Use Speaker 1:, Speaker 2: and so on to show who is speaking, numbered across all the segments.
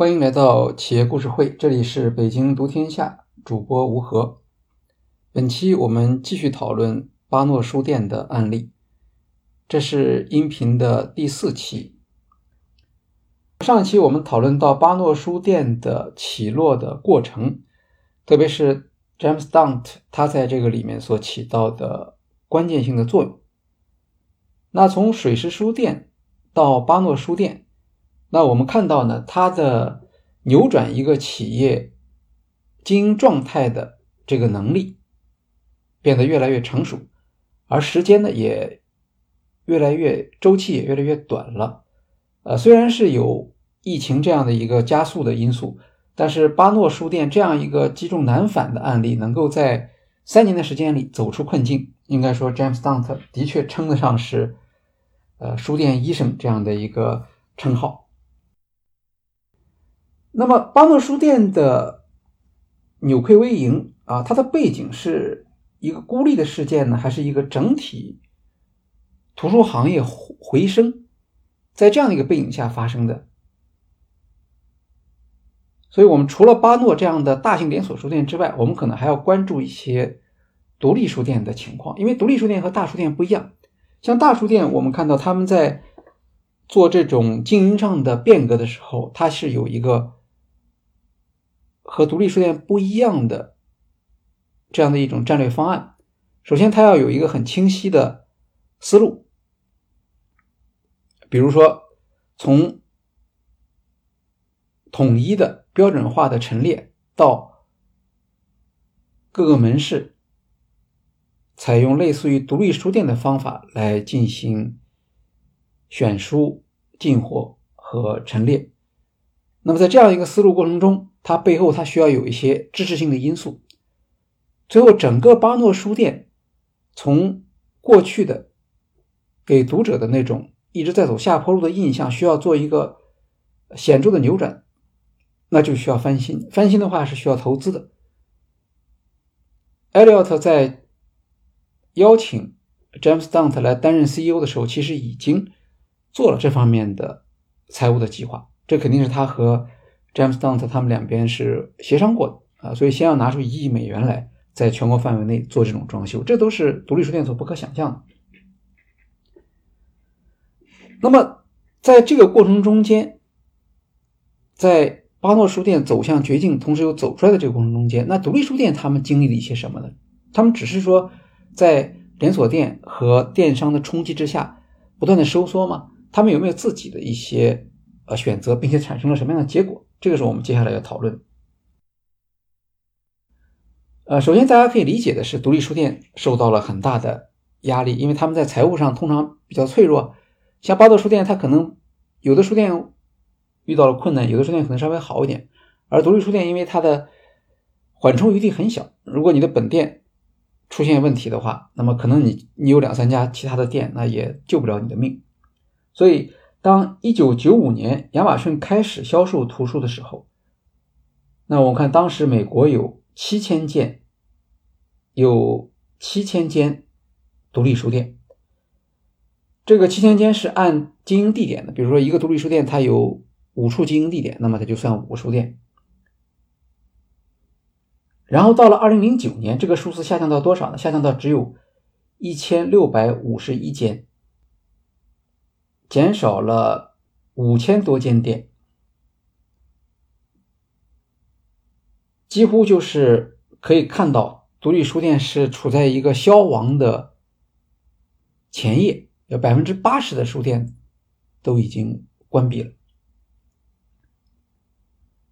Speaker 1: 欢迎来到企业故事会，这里是北京读天下，主播吴和。本期我们继续讨论巴诺书店的案例，这是音频的第四期。上期我们讨论到巴诺书店的起落的过程，特别是 James Dunt 他在这个里面所起到的关键性的作用。那从水石书店到巴诺书店。那我们看到呢，它的扭转一个企业经营状态的这个能力变得越来越成熟，而时间呢也越来越周期也越来越短了。呃，虽然是有疫情这样的一个加速的因素，但是巴诺书店这样一个积重难返的案例，能够在三年的时间里走出困境，应该说 James Dunt 的确称得上是呃书店医生这样的一个称号。那么，巴诺书店的扭亏为盈啊，它的背景是一个孤立的事件呢，还是一个整体图书行业回升，在这样的一个背景下发生的？所以，我们除了巴诺这样的大型连锁书店之外，我们可能还要关注一些独立书店的情况，因为独立书店和大书店不一样。像大书店，我们看到他们在做这种经营上的变革的时候，它是有一个。和独立书店不一样的这样的一种战略方案，首先，它要有一个很清晰的思路，比如说，从统一的标准化的陈列到各个门市采用类似于独立书店的方法来进行选书、进货和陈列。那么，在这样一个思路过程中，它背后，它需要有一些支持性的因素。最后，整个巴诺书店从过去的给读者的那种一直在走下坡路的印象，需要做一个显著的扭转，那就需要翻新。翻新的话是需要投资的。艾利奥特在邀请 James Dunt 来担任 CEO 的时候，其实已经做了这方面的财务的计划。这肯定是他和。James Don't，他们两边是协商过的啊，所以先要拿出一亿美元来，在全国范围内做这种装修，这都是独立书店所不可想象的。那么，在这个过程中间，在巴诺书店走向绝境，同时又走出来的这个过程中间，那独立书店他们经历了一些什么呢？他们只是说在连锁店和电商的冲击之下不断的收缩吗？他们有没有自己的一些呃选择，并且产生了什么样的结果？这个是我们接下来要讨论。呃，首先大家可以理解的是，独立书店受到了很大的压力，因为他们在财务上通常比较脆弱。像巴诺书店，它可能有的书店遇到了困难，有的书店可能稍微好一点。而独立书店，因为它的缓冲余地很小，如果你的本店出现问题的话，那么可能你你有两三家其他的店，那也救不了你的命。所以。当一九九五年亚马逊开始销售图书的时候，那我看当时美国有七千件，有七千间独立书店。这个七千间是按经营地点的，比如说一个独立书店它有五处经营地点，那么它就算五个书店。然后到了二零零九年，这个数字下降到多少呢？下降到只有一千六百五十一间。减少了五千多间店，几乎就是可以看到，独立书店是处在一个消亡的前夜，有百分之八十的书店都已经关闭了。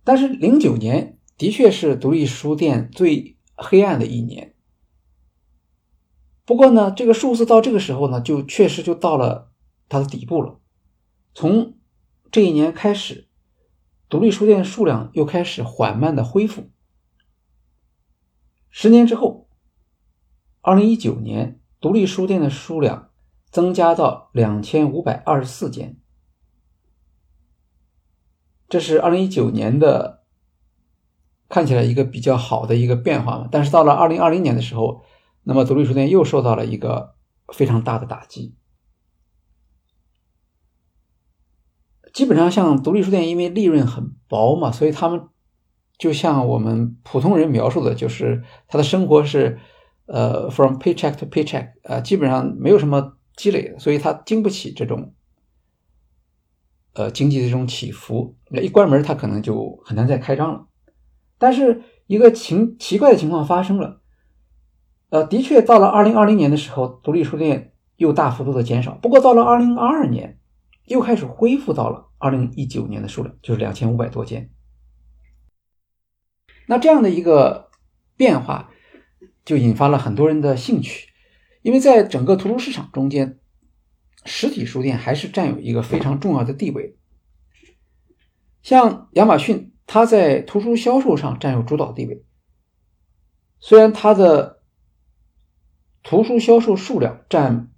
Speaker 1: 但是零九年的确是独立书店最黑暗的一年。不过呢，这个数字到这个时候呢，就确实就到了。它的底部了。从这一年开始，独立书店数量又开始缓慢的恢复。十年之后，二零一九年，独立书店的数量增加到两千五百二十四间，这是二零一九年的看起来一个比较好的一个变化嘛。但是到了二零二零年的时候，那么独立书店又受到了一个非常大的打击。基本上像独立书店，因为利润很薄嘛，所以他们就像我们普通人描述的，就是他的生活是呃 from paycheck to paycheck，呃，基本上没有什么积累，所以他经不起这种呃经济的这种起伏。那一关门，他可能就很难再开张了。但是一个情奇怪的情况发生了，呃，的确到了二零二零年的时候，独立书店又大幅度的减少。不过到了二零二二年。又开始恢复到了二零一九年的数量，就是两千五百多间。那这样的一个变化，就引发了很多人的兴趣，因为在整个图书市场中间，实体书店还是占有一个非常重要的地位。像亚马逊，它在图书销售上占有主导地位，虽然它的图书销售数量占。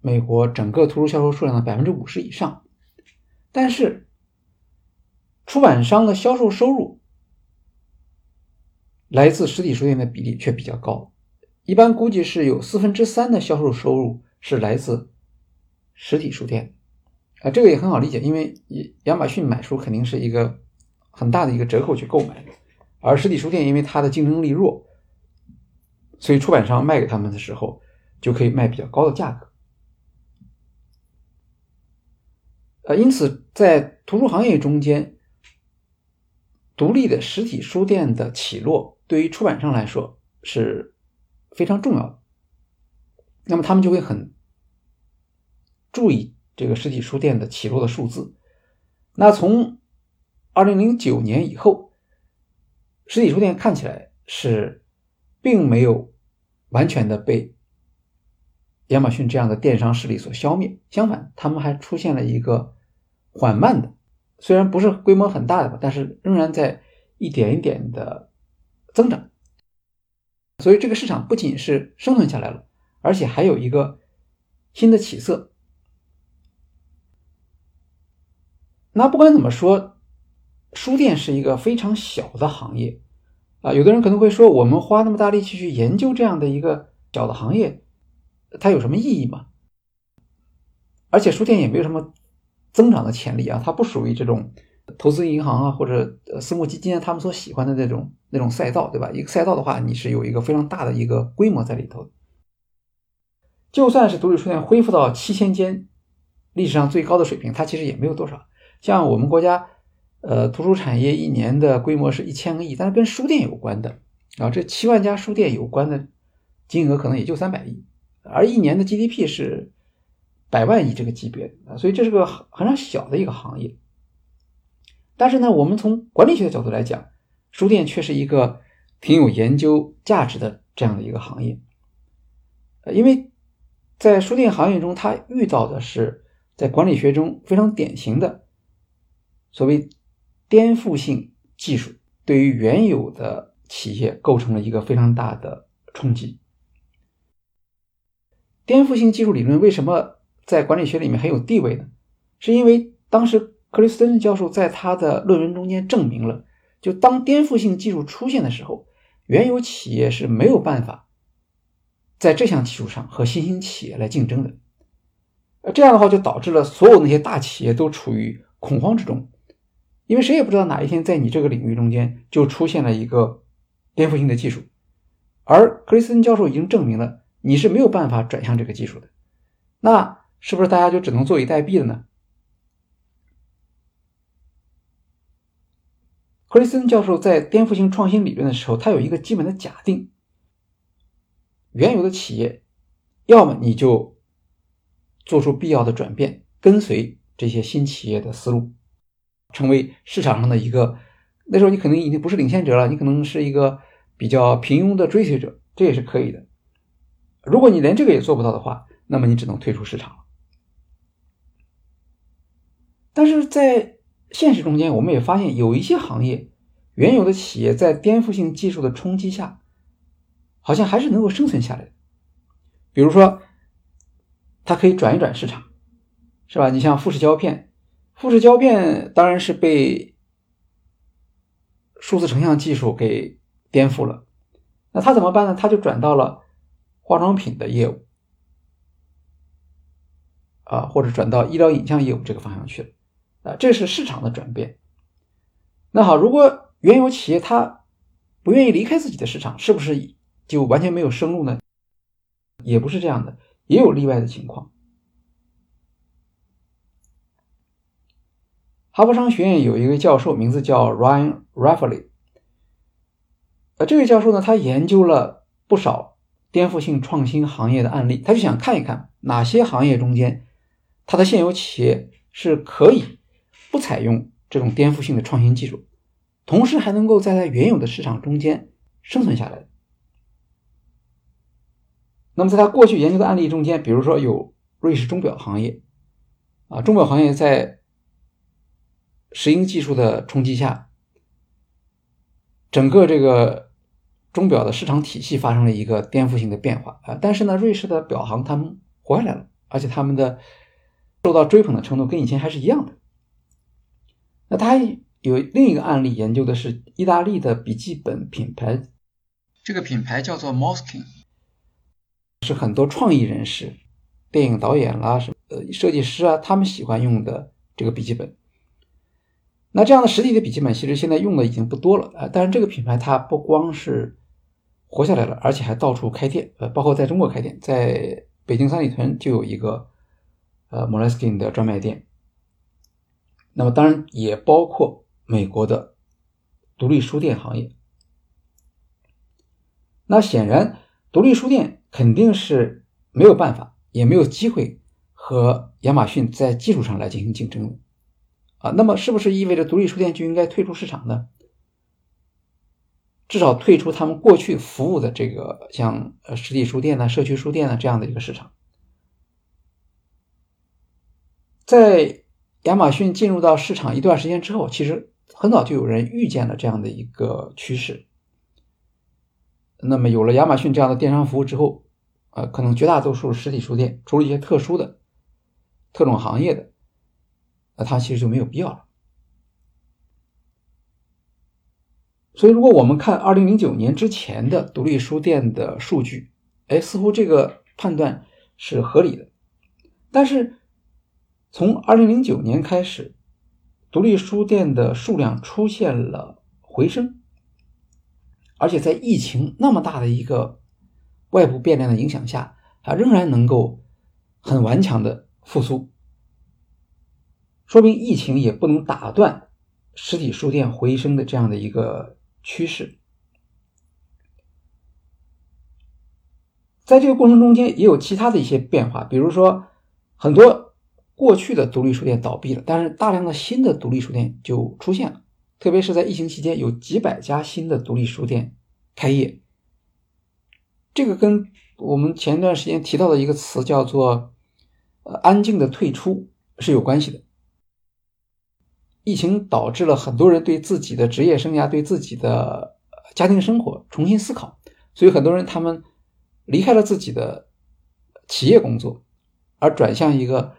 Speaker 1: 美国整个图书销售数量的百分之五十以上，但是出版商的销售收入来自实体书店的比例却比较高，一般估计是有四分之三的销售收入是来自实体书店，啊，这个也很好理解，因为亚马逊买书肯定是一个很大的一个折扣去购买，而实体书店因为它的竞争力弱，所以出版商卖给他们的时候就可以卖比较高的价格。呃，因此，在图书行业中间，独立的实体书店的起落，对于出版商来说是非常重要的。那么，他们就会很注意这个实体书店的起落的数字。那从二零零九年以后，实体书店看起来是并没有完全的被亚马逊这样的电商势力所消灭，相反，他们还出现了一个。缓慢的，虽然不是规模很大的吧，但是仍然在一点一点的增长。所以这个市场不仅是生存下来了，而且还有一个新的起色。那不管怎么说，书店是一个非常小的行业啊。有的人可能会说，我们花那么大力气去研究这样的一个小的行业，它有什么意义吗？而且书店也没有什么。增长的潜力啊，它不属于这种投资银行啊或者私募基金啊他们所喜欢的那种那种赛道，对吧？一个赛道的话，你是有一个非常大的一个规模在里头。就算是独立书店恢复到七千间，历史上最高的水平，它其实也没有多少。像我们国家，呃，图书产业一年的规模是一千个亿，但是跟书店有关的啊，这七万家书店有关的金额可能也就三百亿，而一年的 GDP 是。百万亿这个级别啊，所以这是个很常小的一个行业。但是呢，我们从管理学的角度来讲，书店却是一个挺有研究价值的这样的一个行业。因为在书店行业中，它遇到的是在管理学中非常典型的所谓颠覆性技术，对于原有的企业构成了一个非常大的冲击。颠覆性技术理论为什么？在管理学里面很有地位呢，是因为当时克里斯滕教授在他的论文中间证明了，就当颠覆性技术出现的时候，原有企业是没有办法在这项技术上和新兴企业来竞争的。呃，这样的话就导致了所有那些大企业都处于恐慌之中，因为谁也不知道哪一天在你这个领域中间就出现了一个颠覆性的技术，而克里斯滕教授已经证明了你是没有办法转向这个技术的，那。是不是大家就只能坐以待毙了呢？克里斯森教授在颠覆性创新理论的时候，他有一个基本的假定：原有的企业，要么你就做出必要的转变，跟随这些新企业的思路，成为市场上的一个。那时候你可能已经不是领先者了，你可能是一个比较平庸的追随者，这也是可以的。如果你连这个也做不到的话，那么你只能退出市场了。但是在现实中间，我们也发现有一些行业，原有的企业在颠覆性技术的冲击下，好像还是能够生存下来的。比如说，它可以转一转市场，是吧？你像富士胶片，富士胶片当然是被数字成像技术给颠覆了。那它怎么办呢？它就转到了化妆品的业务，啊，或者转到医疗影像业务这个方向去了。啊，这是市场的转变。那好，如果原有企业它不愿意离开自己的市场，是不是就完全没有生路呢？也不是这样的，也有例外的情况。哈佛商学院有一个教授，名字叫 Ryan Raffley。呃，这位教授呢，他研究了不少颠覆性创新行业的案例，他就想看一看哪些行业中间，它的现有企业是可以不采用这种颠覆性的创新技术，同时还能够在它原有的市场中间生存下来。那么，在他过去研究的案例中间，比如说有瑞士钟表行业，啊，钟表行业在石英技术的冲击下，整个这个。钟表的市场体系发生了一个颠覆性的变化啊！但是呢，瑞士的表行他们活下来了，而且他们的受到追捧的程度跟以前还是一样的。那他有另一个案例，研究的是意大利的笔记本品牌，这个品牌叫做 Moskin，是很多创意人士、电影导演啦、什么呃设计师啊，他们喜欢用的这个笔记本。那这样的实体的笔记本其实现在用的已经不多了啊！但是这个品牌它不光是活下来了，而且还到处开店，呃，包括在中国开店，在北京三里屯就有一个呃 Moleskine 的专卖店。那么当然也包括美国的独立书店行业。那显然，独立书店肯定是没有办法，也没有机会和亚马逊在技术上来进行竞争的啊。那么是不是意味着独立书店就应该退出市场呢？至少退出他们过去服务的这个像呃实体书店呢、社区书店呢这样的一个市场。在亚马逊进入到市场一段时间之后，其实很早就有人预见了这样的一个趋势。那么有了亚马逊这样的电商服务之后，呃，可能绝大多数实体书店，除了一些特殊的、特种行业的，那它其实就没有必要了。所以，如果我们看二零零九年之前的独立书店的数据，哎，似乎这个判断是合理的。但是，从二零零九年开始，独立书店的数量出现了回升，而且在疫情那么大的一个外部变量的影响下，它仍然能够很顽强的复苏，说明疫情也不能打断实体书店回升的这样的一个。趋势，在这个过程中间也有其他的一些变化，比如说很多过去的独立书店倒闭了，但是大量的新的独立书店就出现了，特别是在疫情期间，有几百家新的独立书店开业。这个跟我们前段时间提到的一个词叫做“呃安静的退出”是有关系的。疫情导致了很多人对自己的职业生涯、对自己的家庭生活重新思考，所以很多人他们离开了自己的企业工作，而转向一个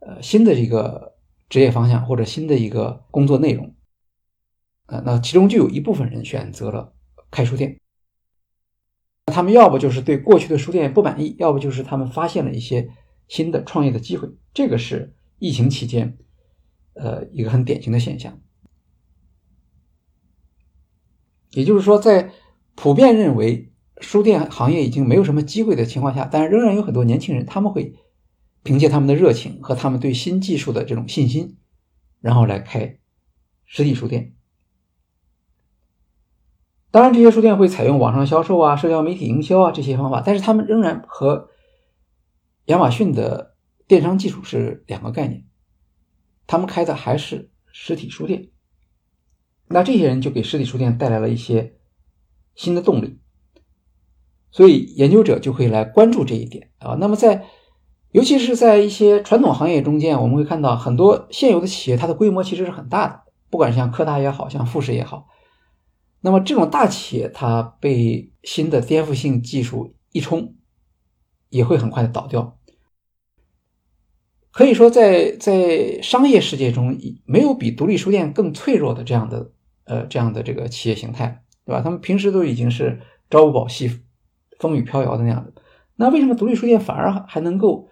Speaker 1: 呃新的一个职业方向或者新的一个工作内容。呃，那其中就有一部分人选择了开书店，他们要不就是对过去的书店不满意，要不就是他们发现了一些新的创业的机会。这个是疫情期间。呃，一个很典型的现象，也就是说，在普遍认为书店行业已经没有什么机会的情况下，但是仍然有很多年轻人，他们会凭借他们的热情和他们对新技术的这种信心，然后来开实体书店。当然，这些书店会采用网上销售啊、社交媒体营销啊这些方法，但是他们仍然和亚马逊的电商技术是两个概念。他们开的还是实体书店，那这些人就给实体书店带来了一些新的动力，所以研究者就会来关注这一点啊。那么在，尤其是在一些传统行业中间，我们会看到很多现有的企业，它的规模其实是很大的，不管像科大也好像富士也好，那么这种大企业，它被新的颠覆性技术一冲，也会很快的倒掉。可以说，在在商业世界中，没有比独立书店更脆弱的这样的呃这样的这个企业形态，对吧？他们平时都已经是朝不保夕、风雨飘摇的那样的，那为什么独立书店反而还能够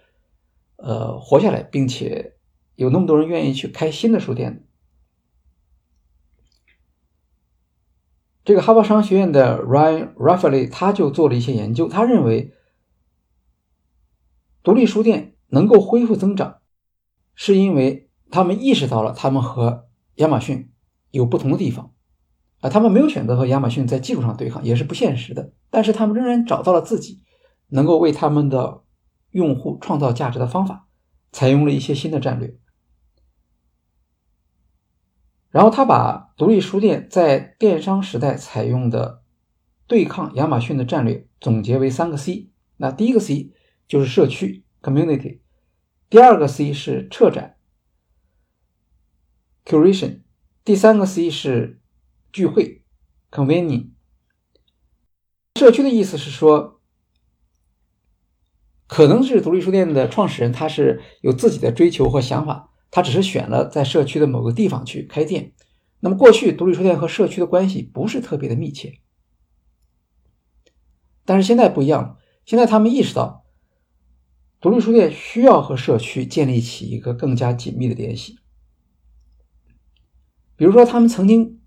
Speaker 1: 呃活下来，并且有那么多人愿意去开新的书店呢？这个哈佛商学院的 Ryan Raffley 他就做了一些研究，他认为独立书店能够恢复增长，是因为他们意识到了他们和亚马逊有不同的地方啊，他们没有选择和亚马逊在技术上对抗，也是不现实的，但是他们仍然找到了自己能够为他们的用户创造价值的方法，采用了一些新的战略。然后他把独立书店在电商时代采用的对抗亚马逊的战略总结为三个 C。那第一个 C 就是社区 （community），第二个 C 是策展 （curation），第三个 C 是聚会 （convening）。社区的意思是说，可能是独立书店的创始人他是有自己的追求或想法。他只是选了在社区的某个地方去开店。那么过去独立书店和社区的关系不是特别的密切，但是现在不一样了。现在他们意识到，独立书店需要和社区建立起一个更加紧密的联系。比如说，他们曾经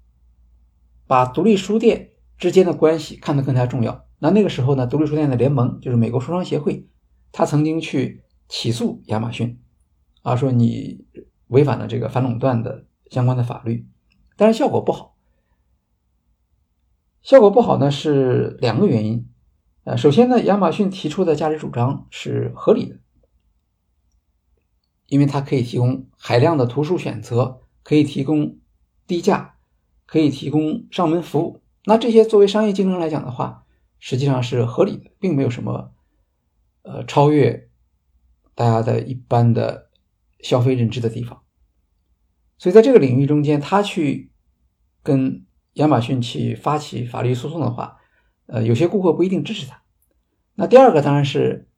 Speaker 1: 把独立书店之间的关系看得更加重要。那那个时候呢，独立书店的联盟就是美国书商协会，他曾经去起诉亚马逊。啊，说你违反了这个反垄断的相关的法律，但是效果不好。效果不好呢是两个原因。呃，首先呢，亚马逊提出的价值主张是合理的，因为它可以提供海量的图书选择，可以提供低价，可以提供上门服务。那这些作为商业竞争来讲的话，实际上是合理的，并没有什么呃超越大家的一般的。消费认知的地方，所以在这个领域中间，他去跟亚马逊去发起法律诉讼的话，呃，有些顾客不一定支持他。那第二个当然是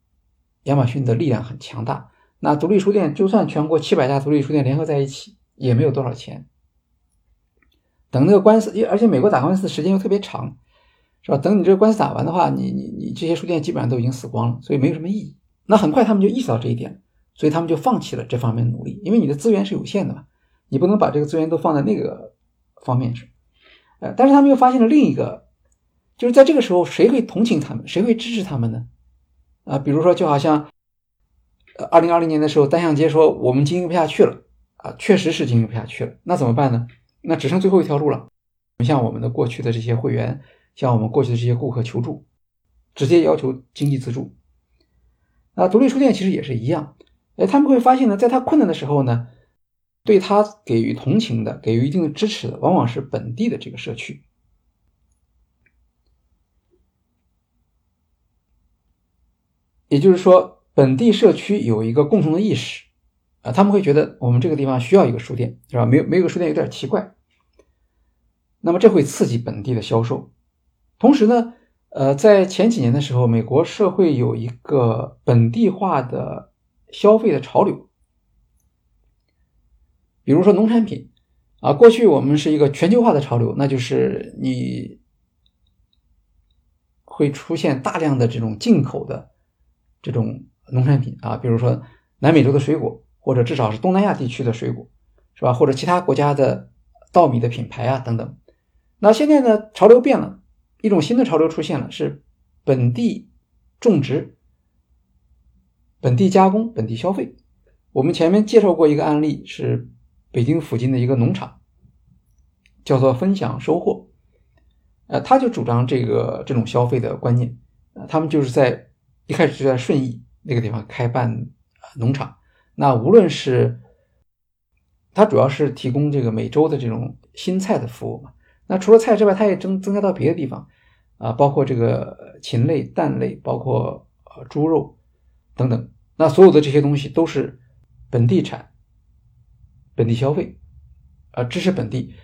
Speaker 1: 亚马逊的力量很强大。那独立书店就算全国七百家独立书店联合在一起，也没有多少钱。等那个官司，而且美国打官司的时间又特别长，是吧？等你这个官司打完的话，你你你这些书店基本上都已经死光了，所以没有什么意义。那很快他们就意识到这一点。所以他们就放弃了这方面努力，因为你的资源是有限的嘛，你不能把这个资源都放在那个方面去。呃，但是他们又发现了另一个，就是在这个时候，谁会同情他们，谁会支持他们呢？啊，比如说，就好像，呃，二零二零年的时候，单向街说我们经营不下去了，啊，确实是经营不下去了，那怎么办呢？那只剩最后一条路了，我们向我们的过去的这些会员，向我们过去的这些顾客求助，直接要求经济资助。啊，独立书店其实也是一样。哎，他们会发现呢，在他困难的时候呢，对他给予同情的、给予一定的支持的，往往是本地的这个社区。也就是说，本地社区有一个共同的意识啊，他们会觉得我们这个地方需要一个书店，是吧？没有没有书店有点奇怪。那么这会刺激本地的销售。同时呢，呃，在前几年的时候，美国社会有一个本地化的。消费的潮流，比如说农产品啊，过去我们是一个全球化的潮流，那就是你会出现大量的这种进口的这种农产品啊，比如说南美洲的水果，或者至少是东南亚地区的水果，是吧？或者其他国家的稻米的品牌啊等等。那现在呢，潮流变了，一种新的潮流出现了，是本地种植。本地加工、本地消费，我们前面介绍过一个案例，是北京附近的一个农场，叫做“分享收获”。呃，他就主张这个这种消费的观念。呃，他们就是在一开始就在顺义那个地方开办农场。那无论是它主要是提供这个每周的这种新菜的服务嘛。那除了菜之外，它也增增加到别的地方啊，包括这个禽类、蛋类，包括呃猪肉。等等，那所有的这些东西都是本地产、本地消费，啊，支持本地。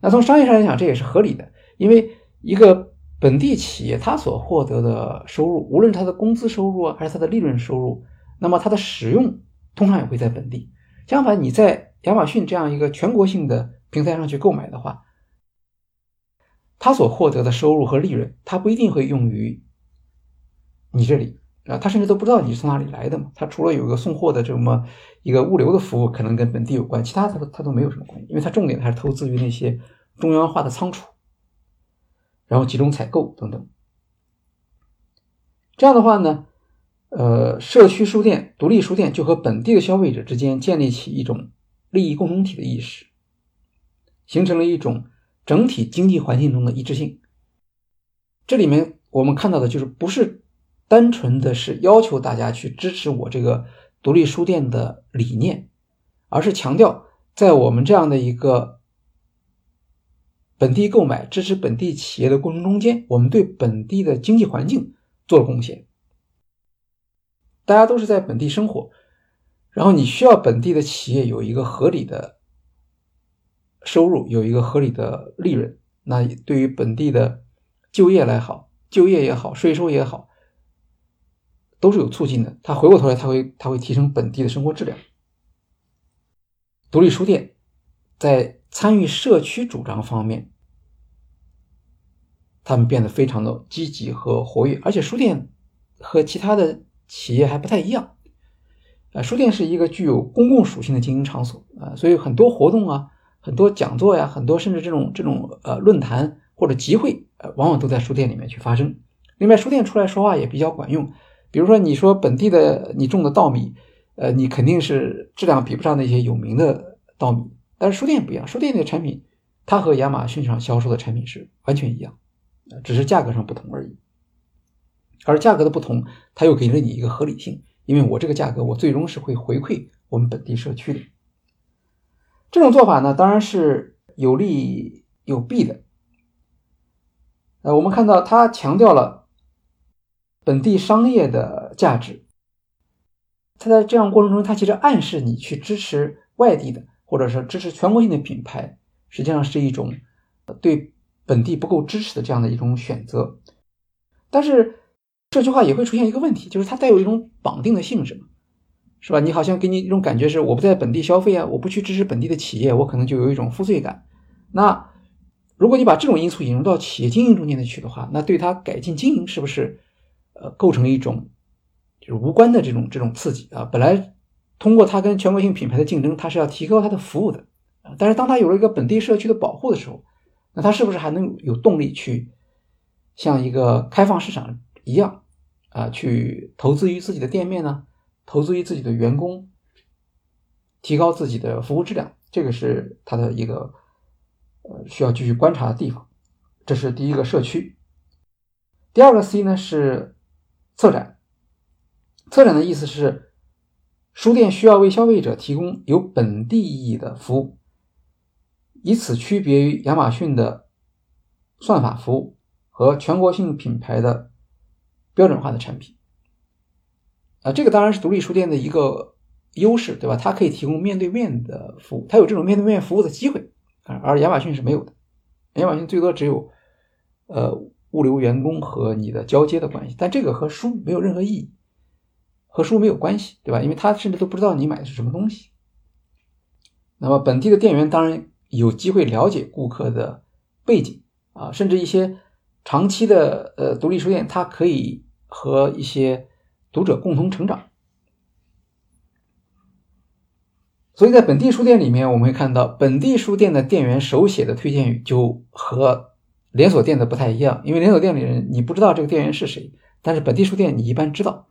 Speaker 1: 那从商业上来讲，这也是合理的，因为一个本地企业它所获得的收入，无论它的工资收入啊，还是它的利润收入，那么它的使用通常也会在本地。相反，你在亚马逊这样一个全国性的平台上去购买的话，它所获得的收入和利润，它不一定会用于你这里。啊，他甚至都不知道你是从哪里来的嘛。他除了有一个送货的这么一个物流的服务，可能跟本地有关，其他他都他都没有什么关系，因为他重点还是投资于那些中央化的仓储，然后集中采购等等。这样的话呢，呃，社区书店、独立书店就和本地的消费者之间建立起一种利益共同体的意识，形成了一种整体经济环境中的一致性。这里面我们看到的就是不是。单纯的是要求大家去支持我这个独立书店的理念，而是强调在我们这样的一个本地购买、支持本地企业的过程中间，我们对本地的经济环境做了贡献。大家都是在本地生活，然后你需要本地的企业有一个合理的收入，有一个合理的利润。那对于本地的就业来好，就业也好，税收也好。都是有促进的，他回过头来，他会他会提升本地的生活质量。独立书店在参与社区主张方面，他们变得非常的积极和活跃，而且书店和其他的企业还不太一样。啊，书店是一个具有公共属性的经营场所啊，所以很多活动啊，很多讲座呀，很多甚至这种这种呃论坛或者集会，呃，往往都在书店里面去发生。另外，书店出来说话也比较管用。比如说，你说本地的你种的稻米，呃，你肯定是质量比不上那些有名的稻米。但是书店不一样，书店的产品，它和亚马逊上销售的产品是完全一样，只是价格上不同而已。而价格的不同，它又给了你一个合理性，因为我这个价格，我最终是会回馈我们本地社区的。这种做法呢，当然是有利有弊的。呃，我们看到它强调了。本地商业的价值，它在这样过程中，它其实暗示你去支持外地的，或者是支持全国性的品牌，实际上是一种对本地不够支持的这样的一种选择。但是这句话也会出现一个问题，就是它带有一种绑定的性质，是吧？你好像给你一种感觉是，我不在本地消费啊，我不去支持本地的企业，我可能就有一种负罪感。那如果你把这种因素引入到企业经营中间的去的话，那对它改进经营是不是？呃，构成一种就是无关的这种这种刺激啊。本来通过它跟全国性品牌的竞争，它是要提高它的服务的。但是当它有了一个本地社区的保护的时候，那它是不是还能有动力去像一个开放市场一样啊，去投资于自己的店面呢？投资于自己的员工，提高自己的服务质量？这个是它的一个呃需要继续观察的地方。这是第一个社区。第二个 C 呢是。策展，策展的意思是，书店需要为消费者提供有本地意义的服务，以此区别于亚马逊的算法服务和全国性品牌的标准化的产品。啊，这个当然是独立书店的一个优势，对吧？它可以提供面对面的服务，它有这种面对面服务的机会，而亚马逊是没有的。亚马逊最多只有，呃。物流员工和你的交接的关系，但这个和书没有任何意义，和书没有关系，对吧？因为他甚至都不知道你买的是什么东西。那么本地的店员当然有机会了解顾客的背景啊，甚至一些长期的呃独立书店，它可以和一些读者共同成长。所以在本地书店里面，我们会看到本地书店的店员手写的推荐语就和。连锁店的不太一样，因为连锁店里人你不知道这个店员是谁，但是本地书店你一般知道。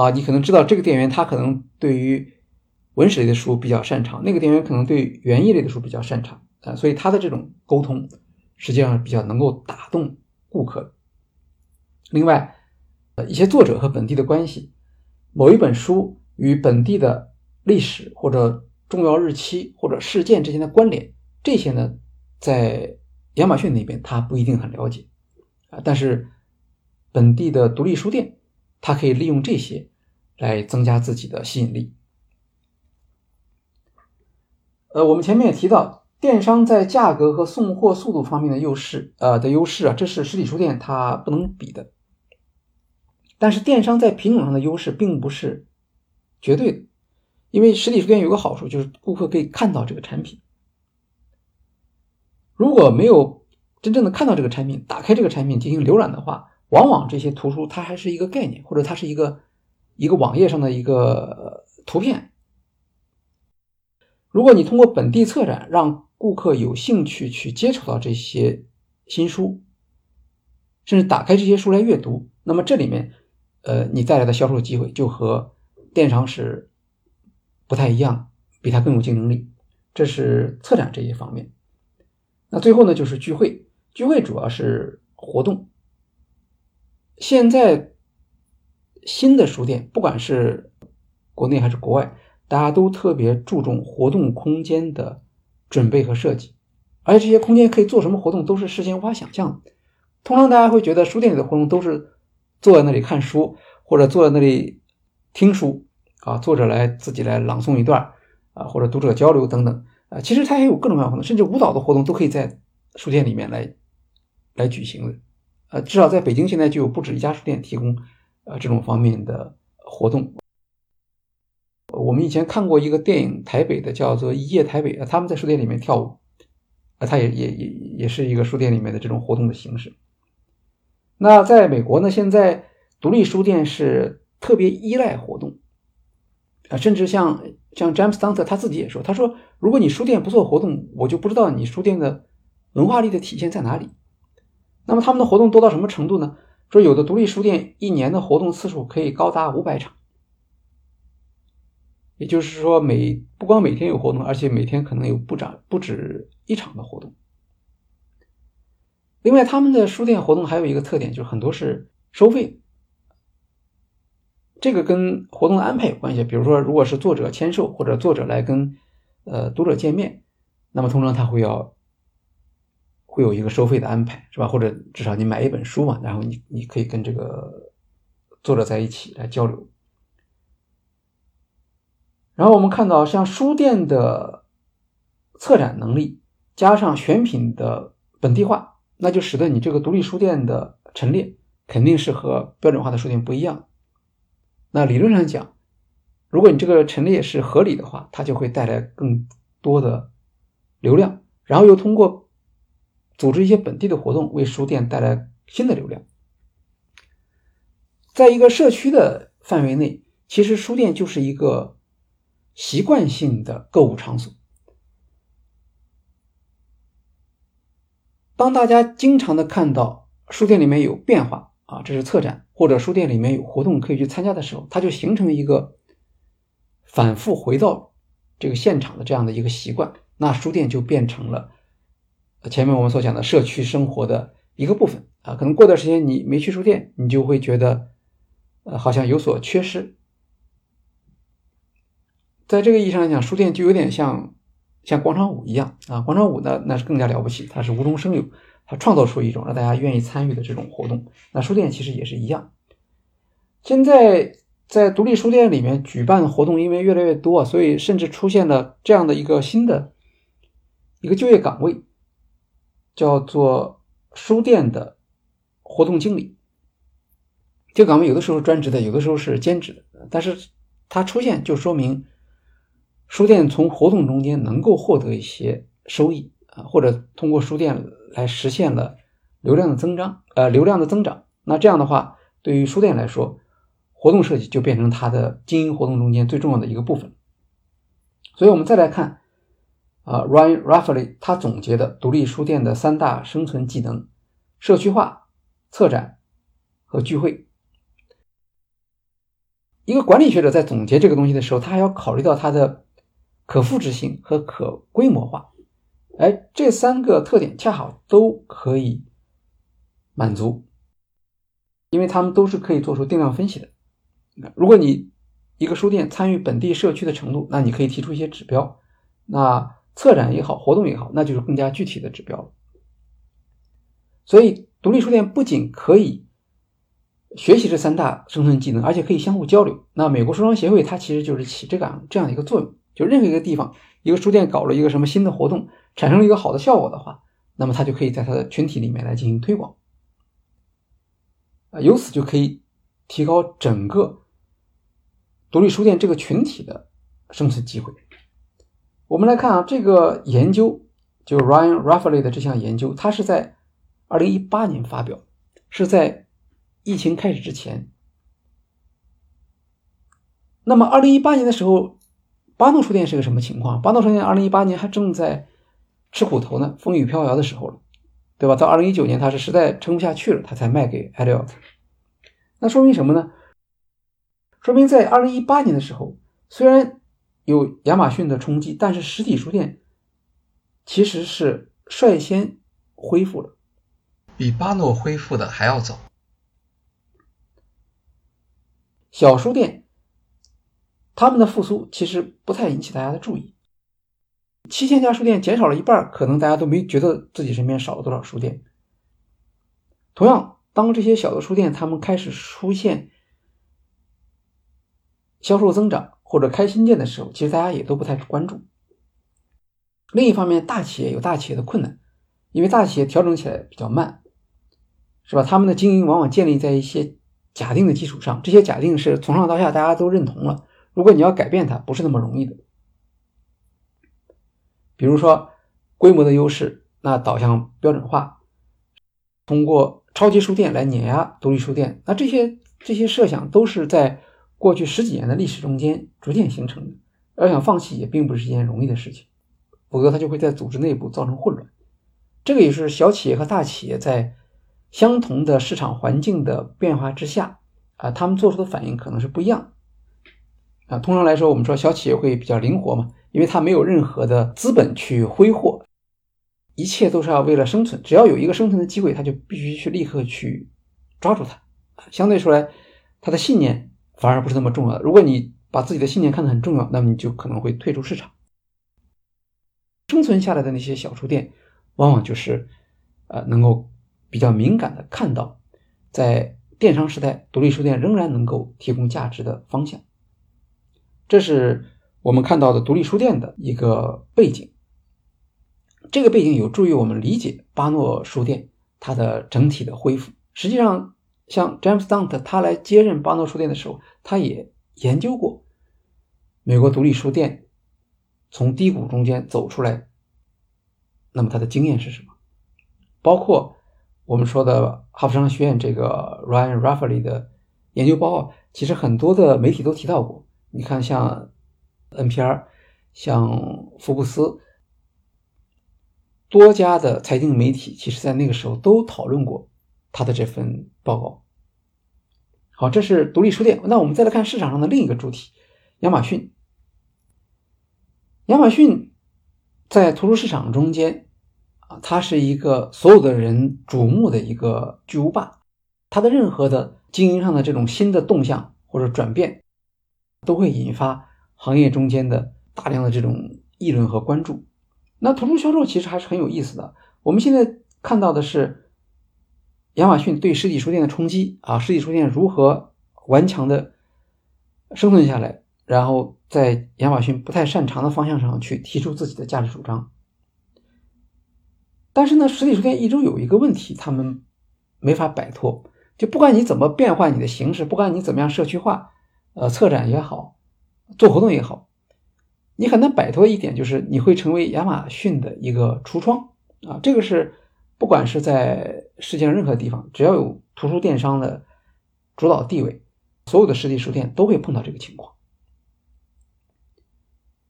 Speaker 1: 啊，你可能知道这个店员他可能对于文史类的书比较擅长，那个店员可能对园艺类的书比较擅长啊，所以他的这种沟通实际上比较能够打动顾客。另外，呃，一些作者和本地的关系，某一本书与本地的历史或者重要日期或者事件之间的关联，这些呢，在亚马逊那边他不一定很了解啊，但是本地的独立书店，它可以利用这些来增加自己的吸引力。呃，我们前面也提到，电商在价格和送货速度方面的优势，呃的优势啊，这是实体书店它不能比的。但是电商在品种上的优势并不是绝对的，因为实体书店有个好处，就是顾客可以看到这个产品。如果没有真正的看到这个产品，打开这个产品进行浏览的话，往往这些图书它还是一个概念，或者它是一个一个网页上的一个图片。如果你通过本地策展让顾客有兴趣去接触到这些新书，甚至打开这些书来阅读，那么这里面，呃，你带来的销售机会就和电商是不太一样，比它更有竞争力。这是策展这一方面。那最后呢，就是聚会。聚会主要是活动。现在新的书店，不管是国内还是国外，大家都特别注重活动空间的准备和设计，而且这些空间可以做什么活动，都是事先无法想象的。通常大家会觉得书店里的活动都是坐在那里看书，或者坐在那里听书啊，作者来自己来朗诵一段啊，或者读者交流等等啊。其实它也有各种各样的活动，甚至舞蹈的活动都可以在书店里面来来举行的。呃，至少在北京现在就有不止一家书店提供呃这种方面的活动。我们以前看过一个电影，台北的叫做《一夜台北》，他们在书店里面跳舞，啊，它也也也也是一个书店里面的这种活动的形式。那在美国呢，现在独立书店是特别依赖活动，啊，甚至像像詹姆斯·当特他自己也说，他说，如果你书店不做活动，我就不知道你书店的文化力的体现在哪里。那么他们的活动多到什么程度呢？说有的独立书店一年的活动次数可以高达五百场，也就是说每不光每天有活动，而且每天可能有不长不止一场的活动。另外，他们的书店活动还有一个特点，就是很多是收费，这个跟活动的安排有关系。比如说，如果是作者签售或者作者来跟呃读者见面，那么通常他会要。会有一个收费的安排，是吧？或者至少你买一本书嘛，然后你你可以跟这个作者在一起来交流。然后我们看到，像书店的策展能力，加上选品的本地化，那就使得你这个独立书店的陈列肯定是和标准化的书店不一样。那理论上讲，如果你这个陈列是合理的话，它就会带来更多的流量，然后又通过。组织一些本地的活动，为书店带来新的流量。在一个社区的范围内，其实书店就是一个习惯性的购物场所。当大家经常的看到书店里面有变化啊，这是策展，或者书店里面有活动可以去参加的时候，它就形成一个反复回到这个现场的这样的一个习惯，那书店就变成了。前面我们所讲的社区生活的一个部分啊，可能过段时间你没去书店，你就会觉得，呃，好像有所缺失。在这个意义上来讲，书店就有点像像广场舞一样啊，广场舞呢那是更加了不起，它是无中生有，它创造出一种让大家愿意参与的这种活动。那书店其实也是一样。现在在独立书店里面举办活动，因为越来越多，所以甚至出现了这样的一个新的一个就业岗位。叫做书店的活动经理，这个岗位有的时候专职的，有的时候是兼职的，但是它出现就说明书店从活动中间能够获得一些收益啊，或者通过书店来实现了流量的增长，呃，流量的增长。那这样的话，对于书店来说，活动设计就变成它的经营活动中间最重要的一个部分。所以我们再来看。啊，Ryan Rafferty 他总结的独立书店的三大生存技能：社区化、策展和聚会。一个管理学者在总结这个东西的时候，他还要考虑到它的可复制性和可规模化。哎，这三个特点恰好都可以满足，因为他们都是可以做出定量分析的。如果你一个书店参与本地社区的程度，那你可以提出一些指标。那策展也好，活动也好，那就是更加具体的指标了。所以，独立书店不仅可以学习这三大生存技能，而且可以相互交流。那美国书商协会它其实就是起这个这样的一个作用。就任何一个地方，一个书店搞了一个什么新的活动，产生了一个好的效果的话，那么它就可以在它的群体里面来进行推广，啊，由此就可以提高整个独立书店这个群体的生存机会。我们来看啊，这个研究就 Ryan Rafferty 的这项研究，它是在二零一八年发表，是在疫情开始之前。那么，二零一八年的时候，巴诺书店是个什么情况？巴诺书店二零一八年还正在吃苦头呢，风雨飘摇的时候了，对吧？到二零一九年，他是实在撑不下去了，他才卖给 Elliot。那说明什么呢？说明在二零一八年的时候，虽然有亚马逊的冲击，但是实体书店其实是率先恢复了，
Speaker 2: 比巴诺恢复的还要早。
Speaker 1: 小书店。他们的复苏其实不太引起大家的注意，七千家书店减少了一半，可能大家都没觉得自己身边少了多少书店。同样，当这些小的书店他们开始出现销售增长或者开新店的时候，其实大家也都不太关注。另一方面，大企业有大企业的困难，因为大企业调整起来比较慢，是吧？他们的经营往往建立在一些假定的基础上，这些假定是从上到下大家都认同了。如果你要改变它，不是那么容易的。比如说规模的优势，那导向标准化，通过超级书店来碾压独立书店，那这些这些设想都是在过去十几年的历史中间逐渐形成的。要想放弃，也并不是一件容易的事情，否则它就会在组织内部造成混乱。这个也是小企业和大企业在相同的市场环境的变化之下啊，他们做出的反应可能是不一样。啊，通常来说，我们说小企业会比较灵活嘛，因为它没有任何的资本去挥霍，一切都是要为了生存。只要有一个生存的机会，它就必须去立刻去抓住它。相对说来，它的信念反而不是那么重要的。如果你把自己的信念看得很重要，那么你就可能会退出市场。生存下来的那些小书店，往往就是呃能够比较敏感的看到，在电商时代，独立书店仍然能够提供价值的方向。这是我们看到的独立书店的一个背景，这个背景有助于我们理解巴诺书店它的整体的恢复。实际上，像 James Dunt 他来接任巴诺书店的时候，他也研究过美国独立书店从低谷中间走出来，那么他的经验是什么？包括我们说的哈佛商学院这个 Ryan Rafferty 的研究报告，其实很多的媒体都提到过。你看，像 NPR、像福布斯，多家的财经媒体，其实在那个时候都讨论过他的这份报告。好，这是独立书店。那我们再来看市场上的另一个主体——亚马逊。亚马逊在图书市场中间啊，它是一个所有的人瞩目的一个巨无霸。它的任何的经营上的这种新的动向或者转变。都会引发行业中间的大量的这种议论和关注。那图书销售其实还是很有意思的。我们现在看到的是亚马逊对实体书店的冲击啊，实体书店如何顽强的生存下来，然后在亚马逊不太擅长的方向上去提出自己的价值主张。但是呢，实体书店一直有一个问题，他们没法摆脱，就不管你怎么变换你的形式，不管你怎么样社区化。呃，策展也好，做活动也好，你很难摆脱一点，就是你会成为亚马逊的一个橱窗啊。这个是不管是在世界上任何地方，只要有图书电商的主导地位，所有的实体书店都会碰到这个情况。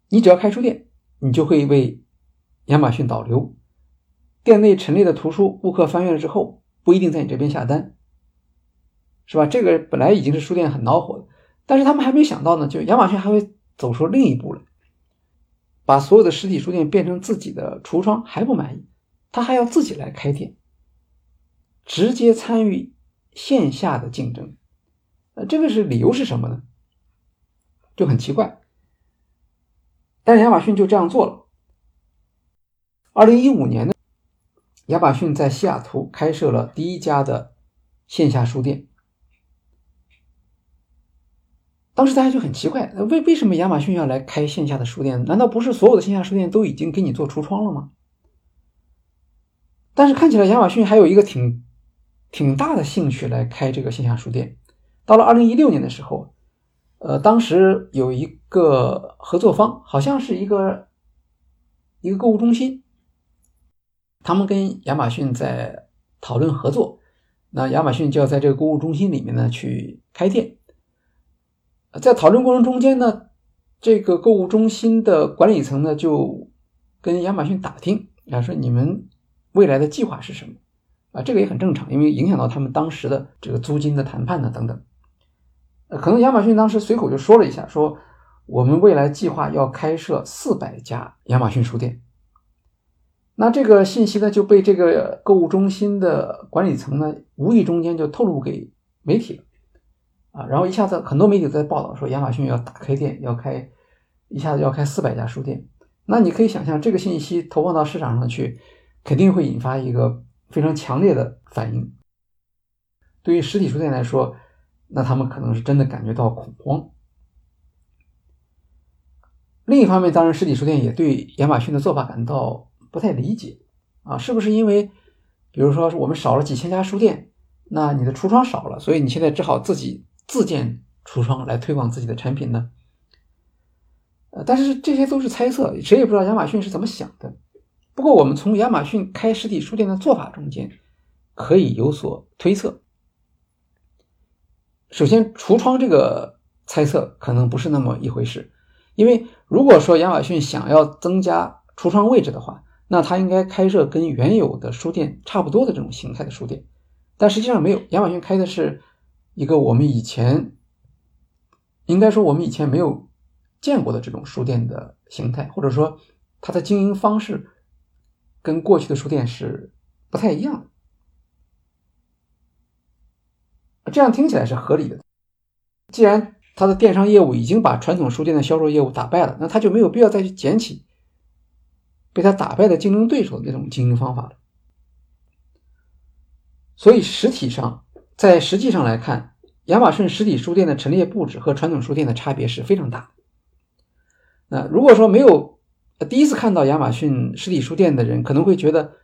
Speaker 1: 你只要开书店，你就会为亚马逊导流，店内陈列的图书，顾客翻阅了之后不一定在你这边下单，是吧？这个本来已经是书店很恼火的。但是他们还没想到呢，就亚马逊还会走出另一步来，把所有的实体书店变成自己的橱窗还不满意，他还要自己来开店，直接参与线下的竞争。呃，这个是理由是什么呢？就很奇怪。但是亚马逊就这样做了。二零一五年呢，亚马逊在西雅图开设了第一家的线下书店。当时大家就很奇怪，为为什么亚马逊要来开线下的书店？难道不是所有的线下书店都已经给你做橱窗了吗？但是看起来亚马逊还有一个挺挺大的兴趣来开这个线下书店。到了二零一六年的时候，呃，当时有一个合作方，好像是一个一个购物中心，他们跟亚马逊在讨论合作，那亚马逊就要在这个购物中心里面呢去开店。在讨论过程中间呢，这个购物中心的管理层呢就跟亚马逊打听啊，说你们未来的计划是什么啊？这个也很正常，因为影响到他们当时的这个租金的谈判呢等等。呃，可能亚马逊当时随口就说了一下，说我们未来计划要开设四百家亚马逊书店。那这个信息呢就被这个购物中心的管理层呢无意中间就透露给媒体了。啊，然后一下子很多媒体在报道说亚马逊要打开店，要开一下子要开四百家书店。那你可以想象，这个信息投放到市场上去，肯定会引发一个非常强烈的反应。对于实体书店来说，那他们可能是真的感觉到恐慌。另一方面，当然实体书店也对亚马逊的做法感到不太理解啊，是不是因为，比如说我们少了几千家书店，那你的橱窗少了，所以你现在只好自己。自建橱窗来推广自己的产品呢？呃，但是这些都是猜测，谁也不知道亚马逊是怎么想的。不过，我们从亚马逊开实体书店的做法中间可以有所推测。首先，橱窗这个猜测可能不是那么一回事，因为如果说亚马逊想要增加橱窗位置的话，那它应该开设跟原有的书店差不多的这种形态的书店，但实际上没有，亚马逊开的是。一个我们以前应该说我们以前没有见过的这种书店的形态，或者说它的经营方式跟过去的书店是不太一样的。这样听起来是合理的。既然他的电商业务已经把传统书店的销售业务打败了，那他就没有必要再去捡起被他打败的竞争对手的那种经营方法了。所以实体上。在实际上来看，亚马逊实体书店的陈列布置和传统书店的差别是非常大的。那如果说没有第一次看到亚马逊实体书店的人，可能会觉得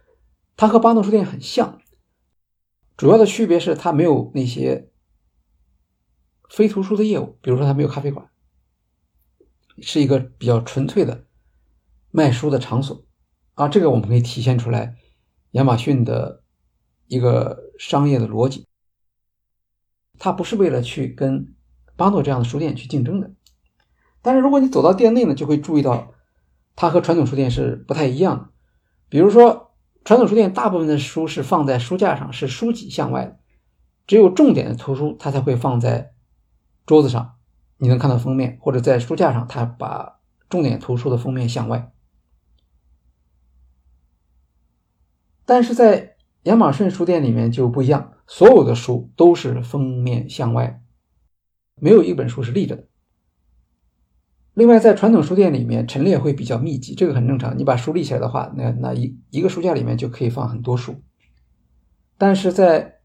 Speaker 1: 它和巴诺书店很像，主要的区别是它没有那些非图书的业务，比如说它没有咖啡馆，是一个比较纯粹的卖书的场所啊。这个我们可以体现出来亚马逊的一个商业的逻辑。它不是为了去跟巴诺这样的书店去竞争的，但是如果你走到店内呢，就会注意到它和传统书店是不太一样的。比如说，传统书店大部分的书是放在书架上，是书脊向外的，只有重点的图书它才会放在桌子上，你能看到封面，或者在书架上，它把重点图书的封面向外。但是在亚马逊书店里面就不一样。所有的书都是封面向外，没有一本书是立着的。另外，在传统书店里面，陈列会比较密集，这个很正常。你把书立起来的话，那那一一个书架里面就可以放很多书。但是在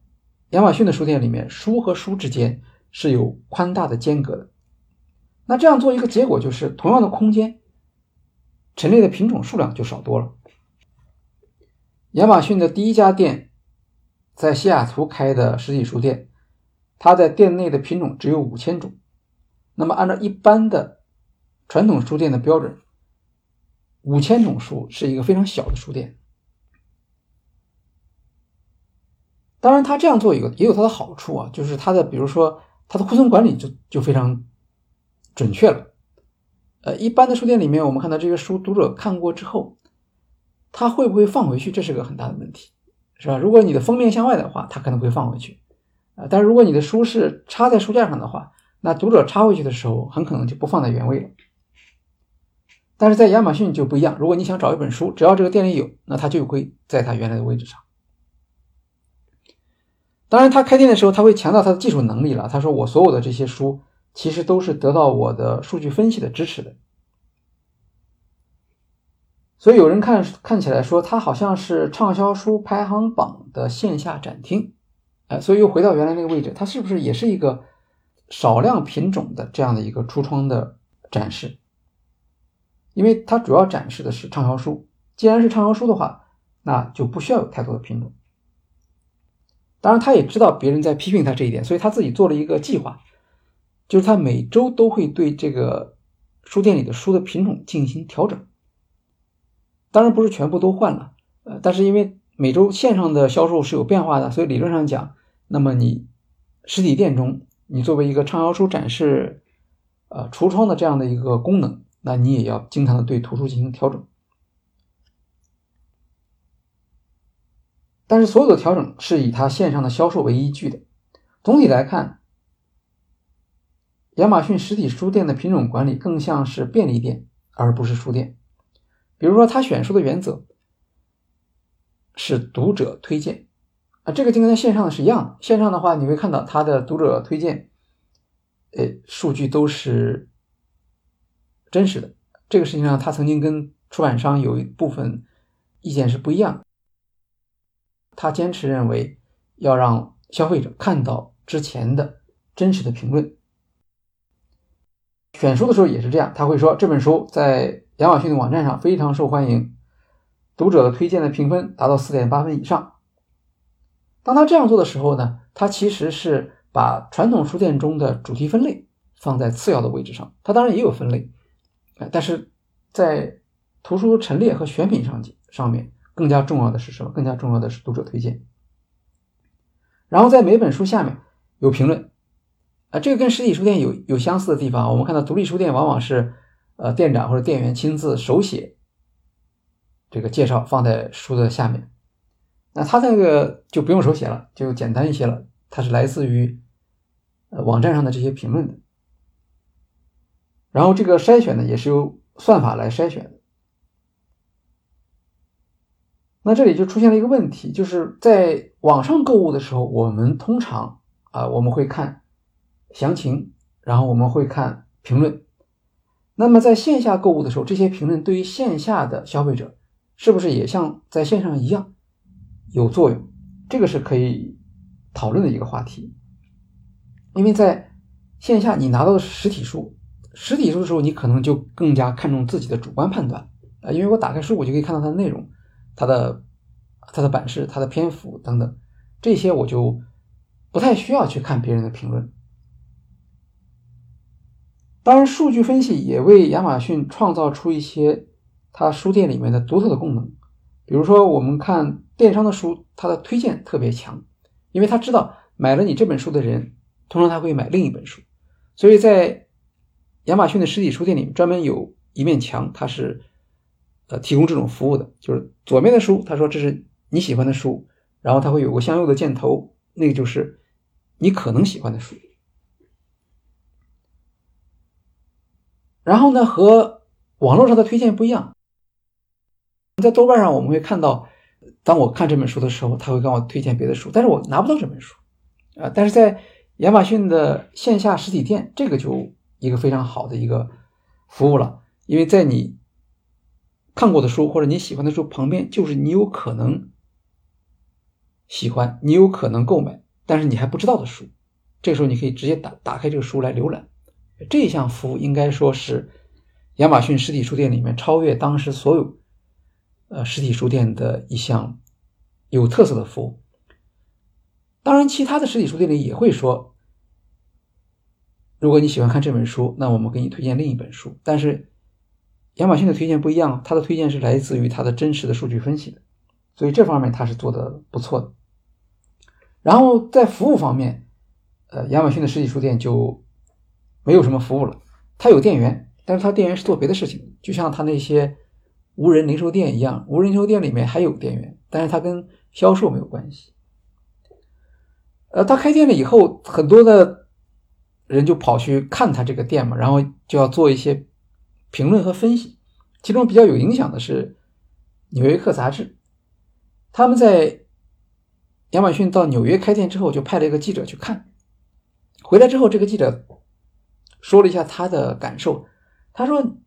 Speaker 1: 亚马逊的书店里面，书和书之间是有宽大的间隔的。那这样做一个结果就是，同样的空间，陈列的品种数量就少多了。亚马逊的第一家店。在西雅图开的实体书店，它在店内的品种只有五千种。那么，按照一般的传统书店的标准，五千种书是一个非常小的书店。当然，他这样做有也有它的好处啊，就是它的，比如说它的库存管理就就非常准确了。呃，一般的书店里面，我们看到这个书，读者看过之后，他会不会放回去，这是个很大的问题。是吧？如果你的封面向外的话，他可能会放回去，啊，但是如果你的书是插在书架上的话，那读者插回去的时候，很可能就不放在原位了。但是在亚马逊就不一样，如果你想找一本书，只要这个店里有，那它就会在它原来的位置上。当然，他开店的时候，他会强调他的技术能力了。他说：“我所有的这些书，其实都是得到我的数据分析的支持的。”所以有人看看起来说，它好像是畅销书排行榜的线下展厅，哎，所以又回到原来那个位置，它是不是也是一个少量品种的这样的一个橱窗的展示？因为它主要展示的是畅销书，既然是畅销书的话，那就不需要有太多的品种。当然，他也知道别人在批评他这一点，所以他自己做了一个计划，就是他每周都会对这个书店里的书的品种进行调整。当然不是全部都换了，呃，但是因为每周线上的销售是有变化的，所以理论上讲，那么你实体店中，你作为一个畅销书展示，呃，橱窗的这样的一个功能，那你也要经常的对图书进行调整。但是所有的调整是以它线上的销售为依据的。总体来看，亚马逊实体书店的品种管理更像是便利店，而不是书店。比如说，他选书的原则是读者推荐啊，这个就跟在线上的是一样的。线上的话，你会看到他的读者推荐，呃，数据都是真实的。这个事情上，他曾经跟出版商有一部分意见是不一样。他坚持认为要让消费者看到之前的真实的评论。选书的时候也是这样，他会说这本书在。亚马逊的网站上非常受欢迎，读者的推荐的评分达到四点八分以上。当他这样做的时候呢，他其实是把传统书店中的主题分类放在次要的位置上。他当然也有分类，但是在图书陈列和选品上上面更加重要的是什么？更加重要的是读者推荐。然后在每本书下面有评论，啊，这个跟实体书店有有相似的地方。我们看到独立书店往往是。呃，店长或者店员亲自手写这个介绍放在书的下面，那他那个就不用手写了，就简单一些了。它是来自于呃网站上的这些评论的，然后这个筛选呢也是由算法来筛选的。那这里就出现了一个问题，就是在网上购物的时候，我们通常啊我们会看详情，然后我们会看评论。那么在线下购物的时候，这些评论对于线下的消费者是不是也像在线上一样有作用？这个是可以讨论的一个话题。因为在线下你拿到的是实体书，实体书的时候你可能就更加看重自己的主观判断啊，因为我打开书我就可以看到它的内容、它的它的版式、它的篇幅等等，这些我就不太需要去看别人的评论。当然，数据分析也为亚马逊创造出一些它书店里面的独特的功能。比如说，我们看电商的书，它的推荐特别强，因为他知道买了你这本书的人，通常他会买另一本书。所以在亚马逊的实体书店里，专门有一面墙，它是呃提供这种服务的。就是左面的书，他说这是你喜欢的书，然后它会有个向右的箭头，那个就是你可能喜欢的书。然后呢，和网络上的推荐不一样。在豆瓣上，我们会看到，当我看这本书的时候，他会跟我推荐别的书，但是我拿不到这本书啊。但是在亚马逊的线下实体店，这个就一个非常好的一个服务了，因为在你看过的书或者你喜欢的书旁边，就是你有可能喜欢、你有可能购买，但是你还不知道的书。这个时候，你可以直接打打开这个书来浏览。这项服务应该说是亚马逊实体书店里面超越当时所有呃实体书店的一项有特色的服务。当然，其他的实体书店里也会说，如果你喜欢看这本书，那我们给你推荐另一本书。但是亚马逊的推荐不一样，它的推荐是来自于它的真实的数据分析的，所以这方面它是做的不错的。然后在服务方面，呃，亚马逊的实体书店就。没有什么服务了，它有店员，但是它店员是做别的事情，就像它那些无人零售店一样，无人零售店里面还有店员，但是它跟销售没有关系。呃，他开店了以后，很多的人就跑去看他这个店嘛，然后就要做一些评论和分析。其中比较有影响的是《纽约客》杂志，他们在亚马逊到纽约开店之后，就派了一个记者去看，回来之后，这个记者。说了一下他的感受，他说：“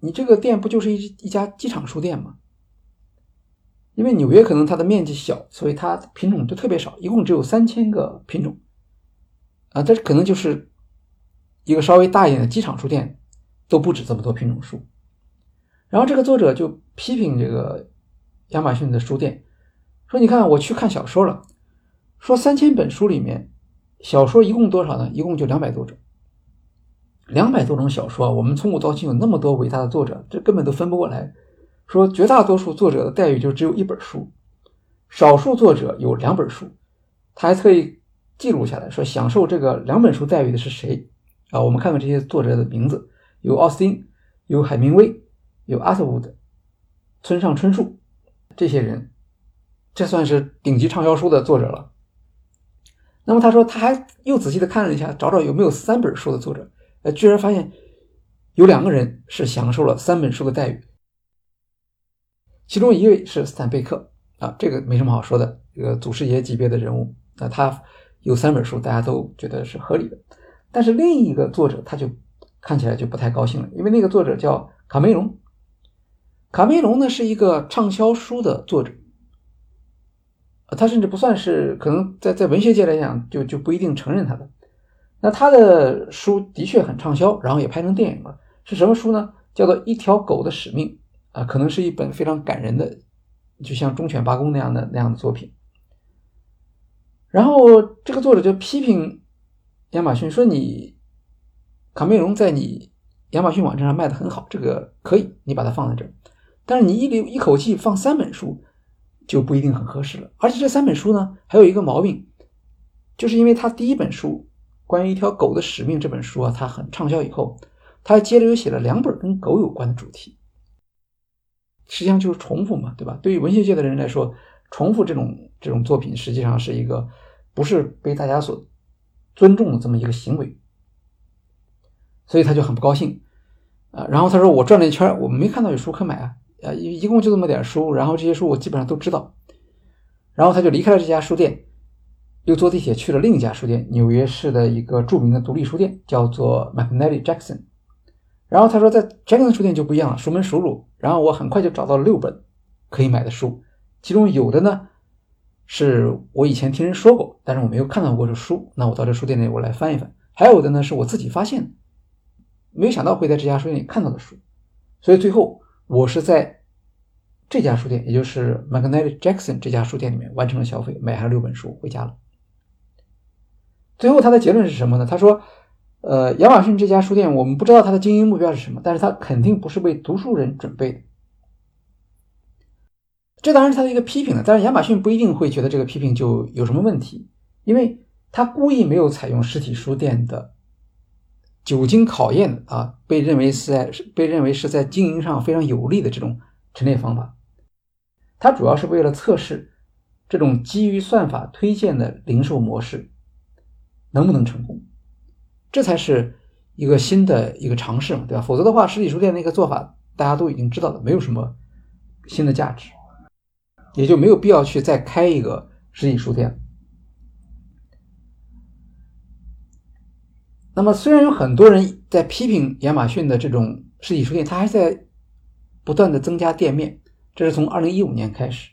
Speaker 1: 你这个店不就是一一家机场书店吗？因为纽约可能它的面积小，所以它品种就特别少，一共只有三千个品种啊。这可能就是一个稍微大一点的机场书店都不止这么多品种书。然后这个作者就批评这个亚马逊的书店，说：你看我去看小说了，说三千本书里面小说一共多少呢？一共就两百多种。”两百多种小说，我们从古到今有那么多伟大的作者，这根本都分不过来。说绝大多数作者的待遇就只有一本书，少数作者有两本书。他还特意记录下来，说享受这个两本书待遇的是谁啊？我们看看这些作者的名字，有奥斯汀，有海明威，有阿特伍德，村上春树，这些人，这算是顶级畅销书的作者了。那么他说，他还又仔细的看了一下，找找有没有三本书的作者，呃，居然发现有两个人是享受了三本书的待遇，其中一位是斯坦贝克啊，这个没什么好说的，这个祖师爷级别的人物，那他。有三本书，大家都觉得是合理的，但是另一个作者他就看起来就不太高兴了，因为那个作者叫卡梅隆。卡梅隆呢是一个畅销书的作者，他甚至不算是，可能在在文学界来讲就就不一定承认他的。那他的书的确很畅销，然后也拍成电影了。是什么书呢？叫做《一条狗的使命》啊，可能是一本非常感人的，就像《忠犬八公》那样的那样的作品。然后这个作者就批评亚马逊说：“你卡梅隆在你亚马逊网站上卖的很好，这个可以，你把它放在这儿。但是你一留一口气放三本书，就不一定很合适了。而且这三本书呢，还有一个毛病，就是因为他第一本书关于一条狗的使命这本书啊，它很畅销以后，他接着又写了两本跟狗有关的主题，实际上就是重复嘛，对吧？对于文学界的人来说，重复这种这种作品，实际上是一个。”不是被大家所尊重的这么一个行为，所以他就很不高兴啊。然后他说：“我转了一圈，我没看到有书可买啊，啊，一一共就这么点书，然后这些书我基本上都知道。”然后他就离开了这家书店，又坐地铁去了另一家书店，纽约市的一个著名的独立书店，叫做 McNally Jackson。然后他说，在 Jackson 书店就不一样了，熟门熟路。然后我很快就找到了六本可以买的书，其中有的呢。是我以前听人说过，但是我没有看到过这书。那我到这书店里，我来翻一翻。还有的呢，是我自己发现的，没有想到会在这家书店里看到的书。所以最后，我是在这家书店，也就是 magnatic Jackson 这家书店里面完成了消费，买了六本书回家了。最后他的结论是什么呢？他说：“呃，亚马逊这家书店，我们不知道它的经营目标是什么，但是它肯定不是为读书人准备的。”这当然是他的一个批评了，但是亚马逊不一定会觉得这个批评就有什么问题，因为他故意没有采用实体书店的久经考验的啊，被认为是在被认为是在经营上非常有利的这种陈列方法，它主要是为了测试这种基于算法推荐的零售模式能不能成功，这才是一个新的一个尝试嘛，对吧？否则的话，实体书店那个做法大家都已经知道了，没有什么新的价值。也就没有必要去再开一个实体书店。那么，虽然有很多人在批评亚马逊的这种实体书店，它还在不断的增加店面，这是从二零一五年开始。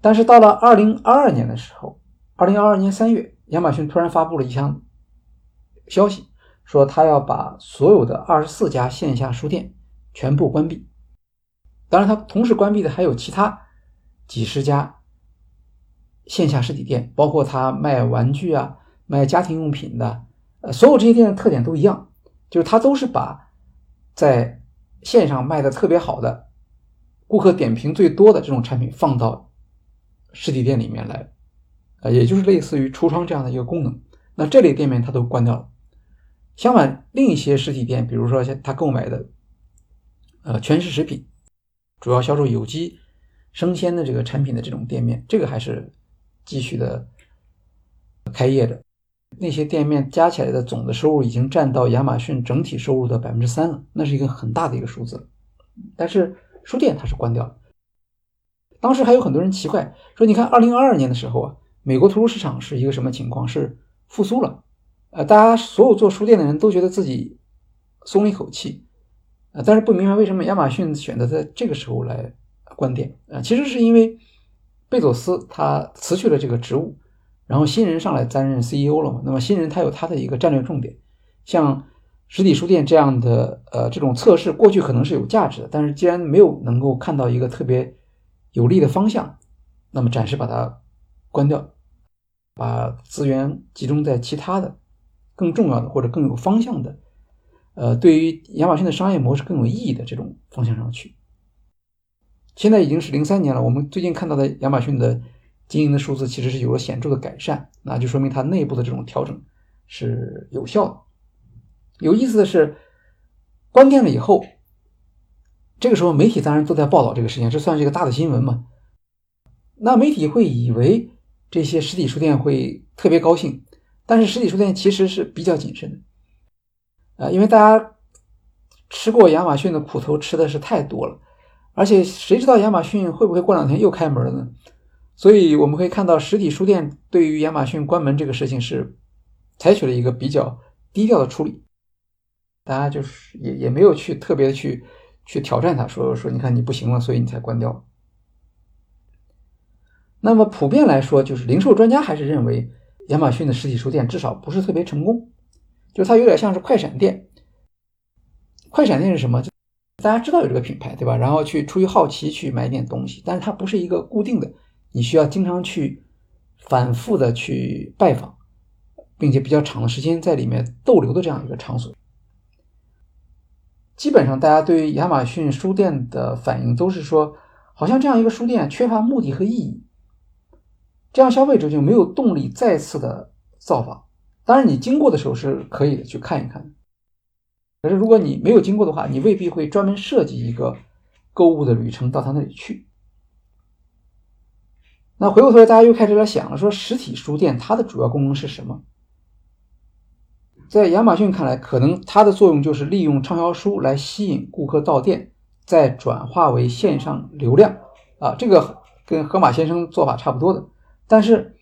Speaker 1: 但是到了二零二二年的时候，二零二二年三月，亚马逊突然发布了一项消息，说他要把所有的二十四家线下书店全部关闭。当然，它同时关闭的还有其他。几十家线下实体店，包括他卖玩具啊、卖家庭用品的，呃，所有这些店的特点都一样，就是他都是把在线上卖的特别好的、顾客点评最多的这种产品放到实体店里面来，呃，也就是类似于橱窗这样的一个功能。那这类店面他都关掉了。相反，另一些实体店，比如说像他购买的，呃，全食食品，主要销售有机。生鲜的这个产品的这种店面，这个还是继续的开业的。那些店面加起来的总的收入已经占到亚马逊整体收入的百分之三了，那是一个很大的一个数字。但是书店它是关掉了。当时还有很多人奇怪说：“你看，二零二二年的时候啊，美国图书市场是一个什么情况？是复苏了。呃，大家所有做书店的人都觉得自己松了一口气。呃，但是不明白为什么亚马逊选择在这个时候来。”观点啊，其实是因为贝佐斯他辞去了这个职务，然后新人上来担任 CEO 了嘛。那么新人他有他的一个战略重点，像实体书店这样的呃这种测试，过去可能是有价值的，但是既然没有能够看到一个特别有利的方向，那么暂时把它关掉，把资源集中在其他的更重要的或者更有方向的，呃，对于亚马逊的商业模式更有意义的这种方向上去。现在已经是零三年了，我们最近看到的亚马逊的经营的数字其实是有了显著的改善，那就说明它内部的这种调整是有效的。有意思的是，关店了以后，这个时候媒体当然都在报道这个事情，这算是一个大的新闻嘛？那媒体会以为这些实体书店会特别高兴，但是实体书店其实是比较谨慎的，啊，因为大家吃过亚马逊的苦头吃的是太多了，而且谁知道亚马逊会不会过两天又开门了呢？所以我们会看到实体书店对于亚马逊关门这个事情是采取了一个比较低调的处理，大家就是也也没有去特别的去去挑战它，说说你看你不行了，所以你才关掉。那么普遍来说，就是零售专家还是认为亚马逊的实体书店至少不是特别成功，就它有点像是快闪店。快闪店是什么？大家知道有这个品牌，对吧？然后去出于好奇去买点东西，但是它不是一个固定的，你需要经常去反复的去拜访，并且比较长的时间在里面逗留的这样一个场所。基本上，大家对于亚马逊书店的反应都是说，好像这样一个书店缺乏目的和意义。这样消费者就没有动力再次的造访。当然，你经过的时候是可以的去看一看。可是如果你没有经过的话，你未必会专门设计一个购物的旅程到他那里去。那回过头来，大家又开始在想了，说实体书店它的主要功能是什么？在亚马逊看来，可能它的作用就是利用畅销书来吸引顾客到店，再转化为线上流量啊。这个跟河马先生做法差不多的。但是，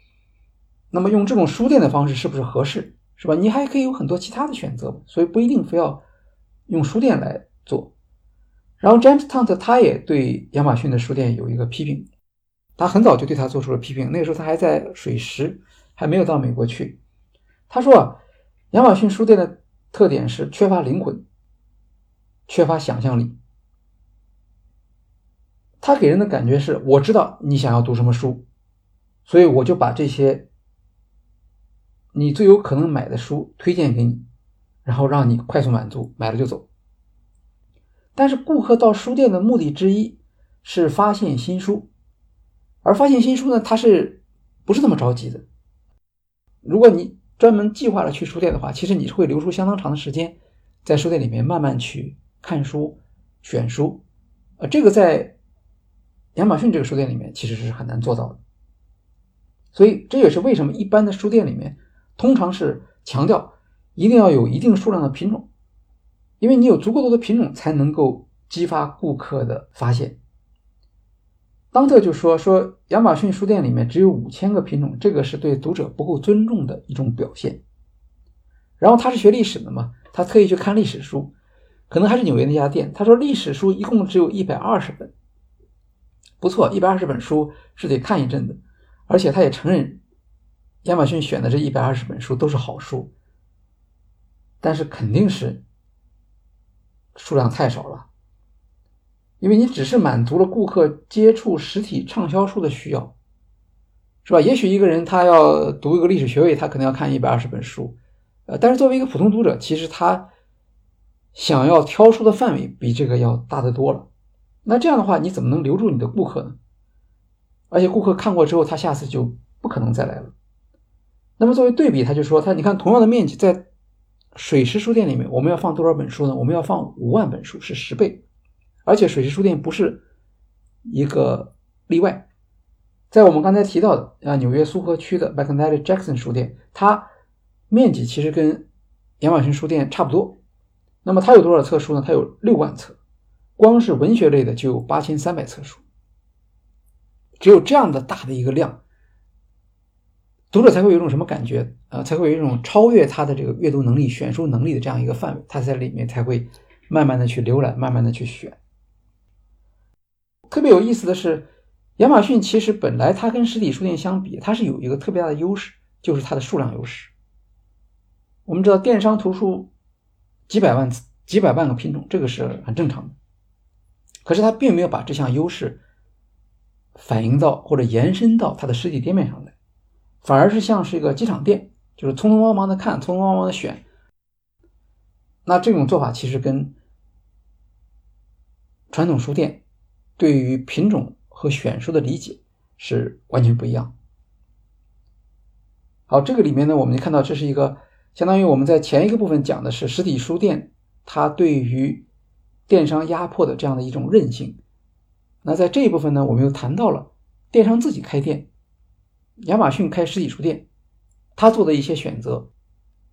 Speaker 1: 那么用这种书店的方式是不是合适？是吧？你还可以有很多其他的选择，所以不一定非要用书店来做。然后，James Tunt 他也对亚马逊的书店有一个批评，他很早就对他做出了批评。那个时候他还在水石，还没有到美国去。他说啊，亚马逊书店的特点是缺乏灵魂，缺乏想象力。他给人的感觉是，我知道你想要读什么书。所以我就把这些你最有可能买的书推荐给你，然后让你快速满足，买了就走。但是顾客到书店的目的之一是发现新书，而发现新书呢，他是不是那么着急的？如果你专门计划了去书店的话，其实你是会留出相当长的时间在书店里面慢慢去看书、选书。呃，这个在亚马逊这个书店里面其实是很难做到的。所以这也是为什么一般的书店里面通常是强调一定要有一定数量的品种，因为你有足够多的品种才能够激发顾客的发现。当特就说说亚马逊书店里面只有五千个品种，这个是对读者不够尊重的一种表现。然后他是学历史的嘛，他特意去看历史书，可能还是纽约那家店。他说历史书一共只有一百二十本，不错，一百二十本书是得看一阵子。而且他也承认，亚马逊选的这一百二十本书都是好书，但是肯定是数量太少了，因为你只是满足了顾客接触实体畅销书的需要，是吧？也许一个人他要读一个历史学位，他可能要看一百二十本书，呃，但是作为一个普通读者，其实他想要挑书的范围比这个要大得多了。那这样的话，你怎么能留住你的顾客呢？而且顾客看过之后，他下次就不可能再来了。那么作为对比，他就说：“他你看，同样的面积，在水石书店里面，我们要放多少本书呢？我们要放五万本书，是十倍。而且水石书店不是一个例外，在我们刚才提到的啊，纽约苏荷区的 McNally Jackson 书店，它面积其实跟亚马逊书店差不多。那么它有多少册书呢？它有六万册，光是文学类的就有八千三百册书。”只有这样的大的一个量，读者才会有一种什么感觉啊？才会有一种超越他的这个阅读能力、选书能力的这样一个范围，他在里面才会慢慢的去浏览，慢慢的去选。特别有意思的是，亚马逊其实本来它跟实体书店相比，它是有一个特别大的优势，就是它的数量优势。我们知道电商图书几百万、几百万个品种，这个是很正常的，可是它并没有把这项优势。反映到或者延伸到它的实体店面上来，反而是像是一个机场店，就是匆匆忙忙的看，匆匆忙忙的选。那这种做法其实跟传统书店对于品种和选书的理解是完全不一样。好，这个里面呢，我们就看到这是一个相当于我们在前一个部分讲的是实体书店它对于电商压迫的这样的一种韧性。那在这一部分呢，我们又谈到了电商自己开店，亚马逊开实体书店，他做的一些选择，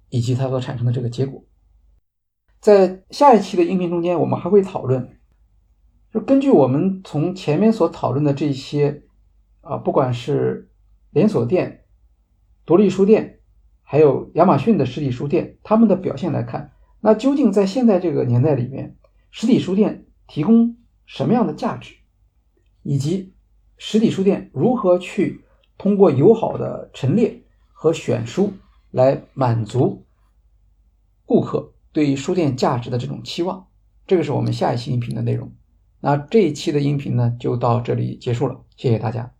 Speaker 1: 以及它所产生的这个结果。在下一期的音频中间，我们还会讨论，就根据我们从前面所讨论的这些啊，不管是连锁店、独立书店，还有亚马逊的实体书店，他们的表现来看，那究竟在现在这个年代里面，实体书店提供什么样的价值？以及实体书店如何去通过友好的陈列和选书来满足顾客对于书店价值的这种期望，这个是我们下一期音频的内容。那这一期的音频呢，就到这里结束了，谢谢大家。